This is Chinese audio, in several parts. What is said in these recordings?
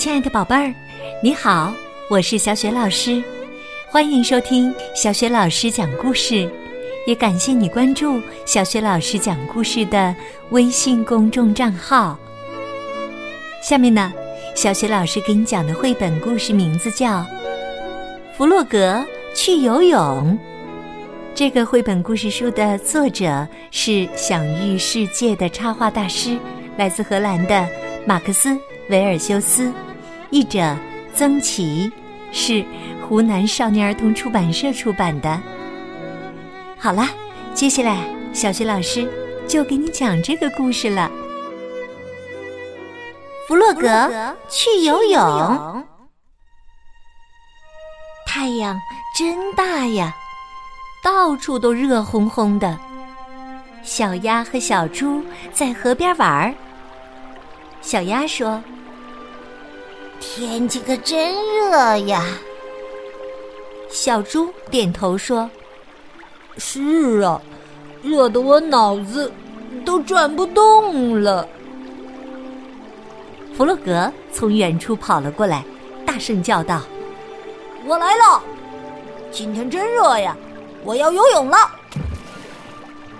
亲爱的宝贝儿，你好，我是小雪老师，欢迎收听小雪老师讲故事，也感谢你关注小雪老师讲故事的微信公众账号。下面呢，小雪老师给你讲的绘本故事名字叫《弗洛格去游泳》。这个绘本故事书的作者是享誉世界的插画大师，来自荷兰的马克思。维尔修斯，译者曾琦，是湖南少年儿童出版社出版的。好了，接下来小学老师就给你讲这个故事了。弗洛格去游泳，太阳真大呀，到处都热烘烘的。小鸭和小猪在河边玩儿。小鸭说。天气可真热呀！小猪点头说：“是啊，热得我脑子都转不动了。”弗洛格从远处跑了过来，大声叫道：“我来了！今天真热呀，我要游泳了！”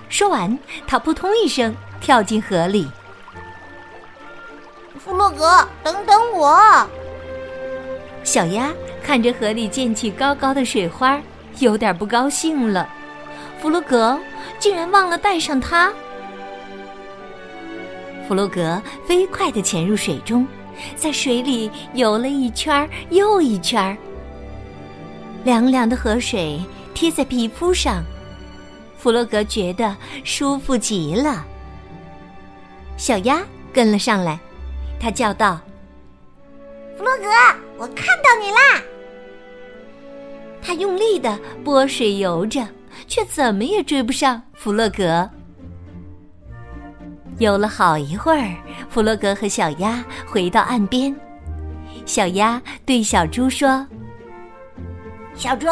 说完，他扑通一声跳进河里。弗洛格，等等我！小鸭看着河里溅起高高的水花，有点不高兴了。弗洛格竟然忘了带上它。弗洛格飞快地潜入水中，在水里游了一圈又一圈。凉凉的河水贴在皮肤上，弗洛格觉得舒服极了。小鸭跟了上来。他叫道：“弗洛格，我看到你啦！”他用力的拨水游着，却怎么也追不上弗洛格。游了好一会儿，弗洛格和小鸭回到岸边。小鸭对小猪说：“小猪，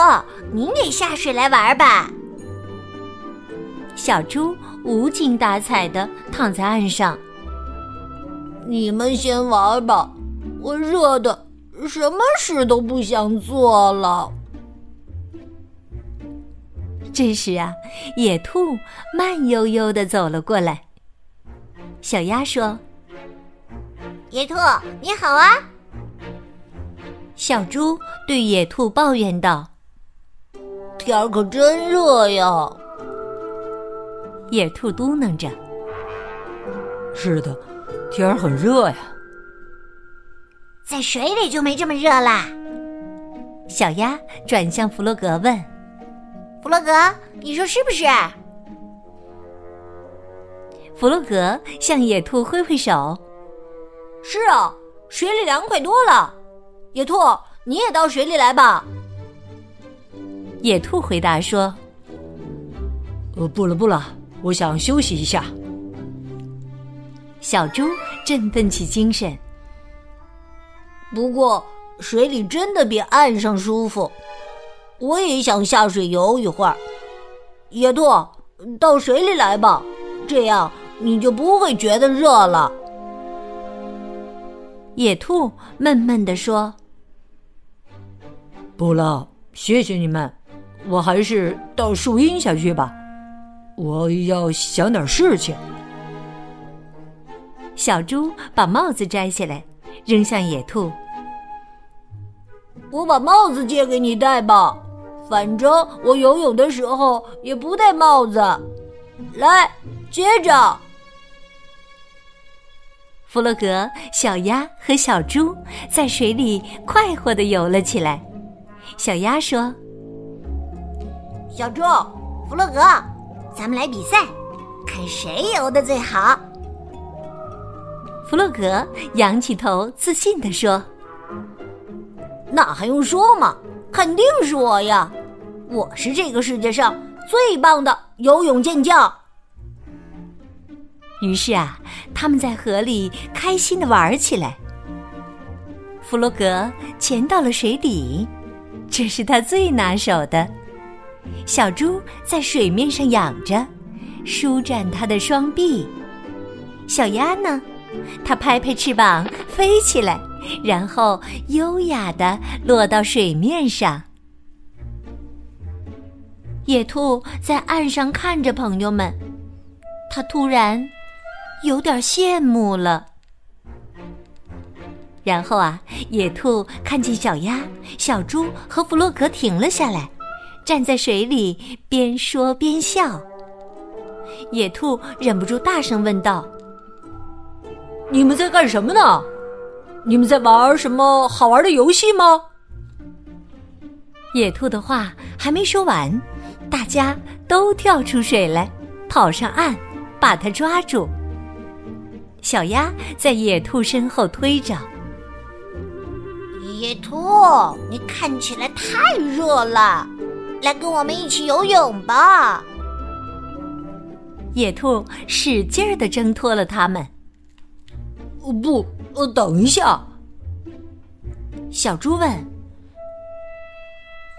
你也下水来玩吧。”小猪无精打采的躺在岸上。你们先玩吧，我热的什么事都不想做了。这时啊，野兔慢悠悠的走了过来。小鸭说：“野兔你好啊。”小猪对野兔抱怨道：“天儿可真热呀。”野兔嘟囔着：“是的。”天儿很热呀，在水里就没这么热啦。小鸭转向弗洛格问：“弗洛格，你说是不是？”弗洛格向野兔挥挥手：“是啊，水里凉快多了。野兔，你也到水里来吧。”野兔回答说：“呃，不了不了，我想休息一下。”小猪振奋起精神。不过水里真的比岸上舒服，我也想下水游一会儿。野兔，到水里来吧，这样你就不会觉得热了。野兔闷闷地说：“不了，谢谢你们，我还是到树荫下去吧，我要想点事情。”小猪把帽子摘下来，扔向野兔。我把帽子借给你戴吧，反正我游泳的时候也不戴帽子。来，接着。弗洛格、小鸭和小猪在水里快活的游了起来。小鸭说：“小猪，弗洛格，咱们来比赛，看谁游的最好。”弗洛格仰起头，自信地说：“那还用说吗？肯定是我呀！我是这个世界上最棒的游泳健将。”于是啊，他们在河里开心的玩起来。弗洛格潜到了水底，这是他最拿手的。小猪在水面上仰着，舒展它的双臂。小鸭呢？它拍拍翅膀飞起来，然后优雅的落到水面上。野兔在岸上看着朋友们，它突然有点羡慕了。然后啊，野兔看见小鸭、小猪和弗洛格停了下来，站在水里边说边笑。野兔忍不住大声问道：“你们在干什么呢？你们在玩什么好玩的游戏吗？”野兔的话还没说完，大家都跳出水来，跑上岸，把它抓住。小鸭在野兔身后推着。野兔，你看起来太热了，来跟我们一起游泳吧。野兔使劲儿的挣脱了他们。不，呃，等一下。小猪问：“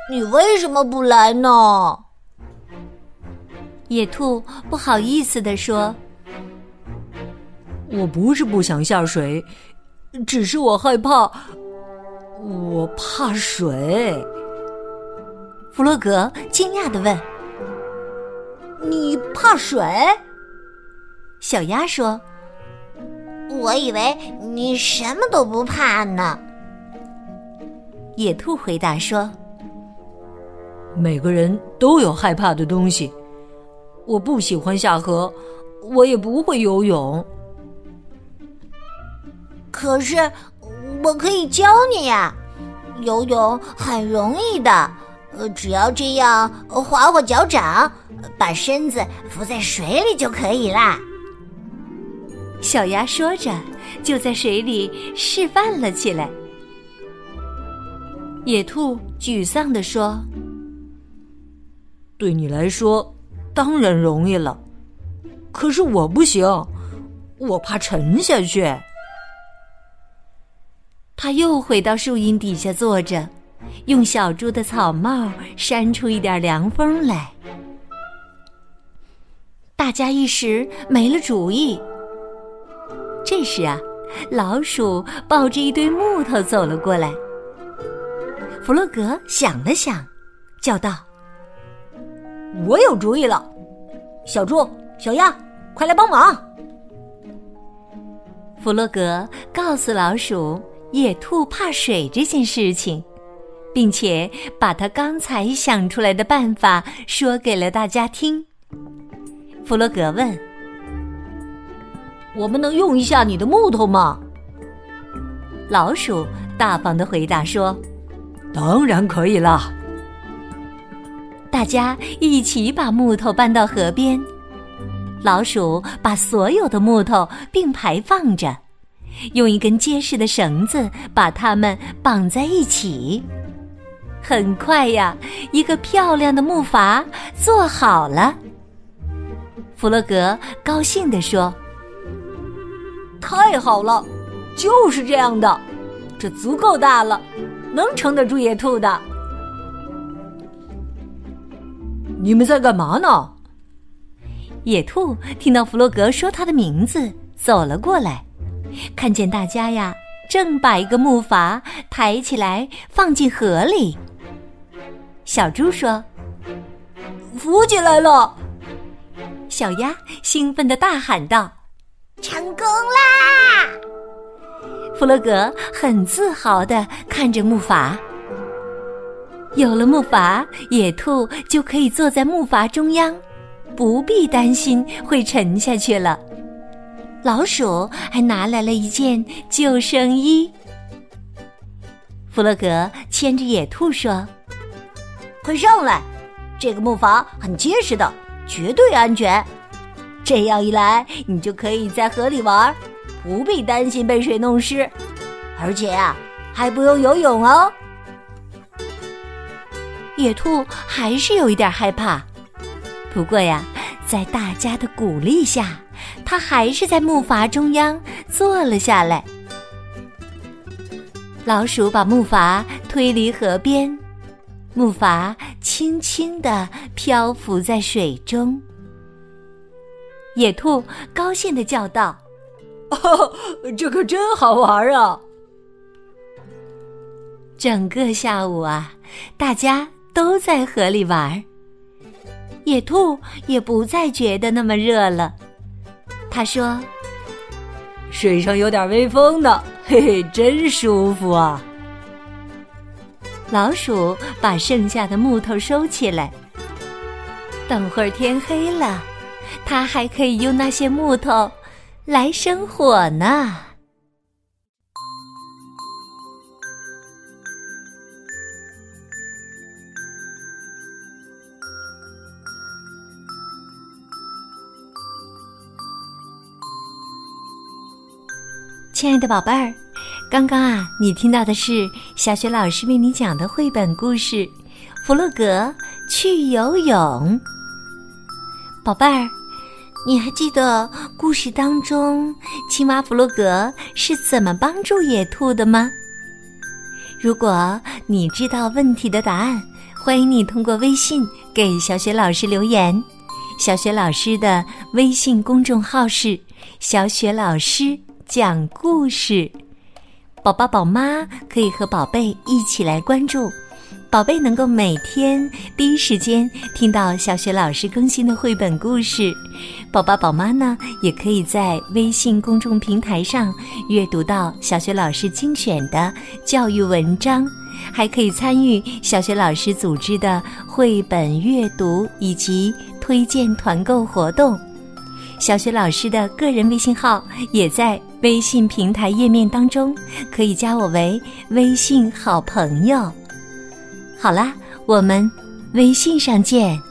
你为什么不来呢？”野兔不好意思的说：“我不是不想下水，只是我害怕，我怕水。”弗洛格惊讶的问。你怕水？小鸭说：“我以为你什么都不怕呢。”野兔回答说：“每个人都有害怕的东西。我不喜欢下河，我也不会游泳。可是我可以教你呀，游泳很容易的。”呃，只要这样划划脚掌，把身子浮在水里就可以啦。小鸭说着，就在水里示范了起来。野兔沮丧地说：“对你来说，当然容易了，可是我不行，我怕沉下去。”他又回到树荫底下坐着。用小猪的草帽扇出一点凉风来，大家一时没了主意。这时啊，老鼠抱着一堆木头走了过来。弗洛格想了想，叫道：“我有主意了，小猪、小鸭，快来帮忙！”弗洛格告诉老鼠，野兔怕水这件事情。并且把他刚才想出来的办法说给了大家听。弗洛格问：“我们能用一下你的木头吗？”老鼠大方的回答说：“当然可以啦。”大家一起把木头搬到河边。老鼠把所有的木头并排放着，用一根结实的绳子把它们绑在一起。很快呀，一个漂亮的木筏做好了。弗洛格高兴地说：“太好了，就是这样的，这足够大了，能撑得住野兔的。”你们在干嘛呢？野兔听到弗洛格说他的名字，走了过来，看见大家呀，正把一个木筏抬起来放进河里。小猪说：“浮起来了！”小鸭兴奋的大喊道：“成功啦！”弗洛格很自豪的看着木筏。有了木筏，野兔就可以坐在木筏中央，不必担心会沉下去了。老鼠还拿来了一件救生衣。弗洛格牵着野兔说。快上来！这个木筏很结实的，绝对安全。这样一来，你就可以在河里玩，不必担心被水弄湿，而且呀，还不用游泳哦。野兔还是有一点害怕，不过呀，在大家的鼓励下，它还是在木筏中央坐了下来。老鼠把木筏推离河边。木筏轻轻地漂浮在水中，野兔高兴地叫道：“哦，这可真好玩啊！”整个下午啊，大家都在河里玩。野兔也不再觉得那么热了。他说：“水上有点微风呢，嘿嘿，真舒服啊。”老鼠把剩下的木头收起来。等会儿天黑了，它还可以用那些木头来生火呢。亲爱的宝贝儿，刚刚啊，你听到的是小雪老师为你讲的绘本故事《弗洛格去游泳》。宝贝儿，你还记得故事当中青蛙弗洛格是怎么帮助野兔的吗？如果你知道问题的答案，欢迎你通过微信给小雪老师留言。小雪老师的微信公众号是“小雪老师”。讲故事，宝宝宝妈可以和宝贝一起来关注，宝贝能够每天第一时间听到小雪老师更新的绘本故事。宝宝宝妈呢，也可以在微信公众平台上阅读到小雪老师精选的教育文章，还可以参与小雪老师组织的绘本阅读以及推荐团购活动。小雪老师的个人微信号也在。微信平台页面当中，可以加我为微信好朋友。好啦，我们微信上见。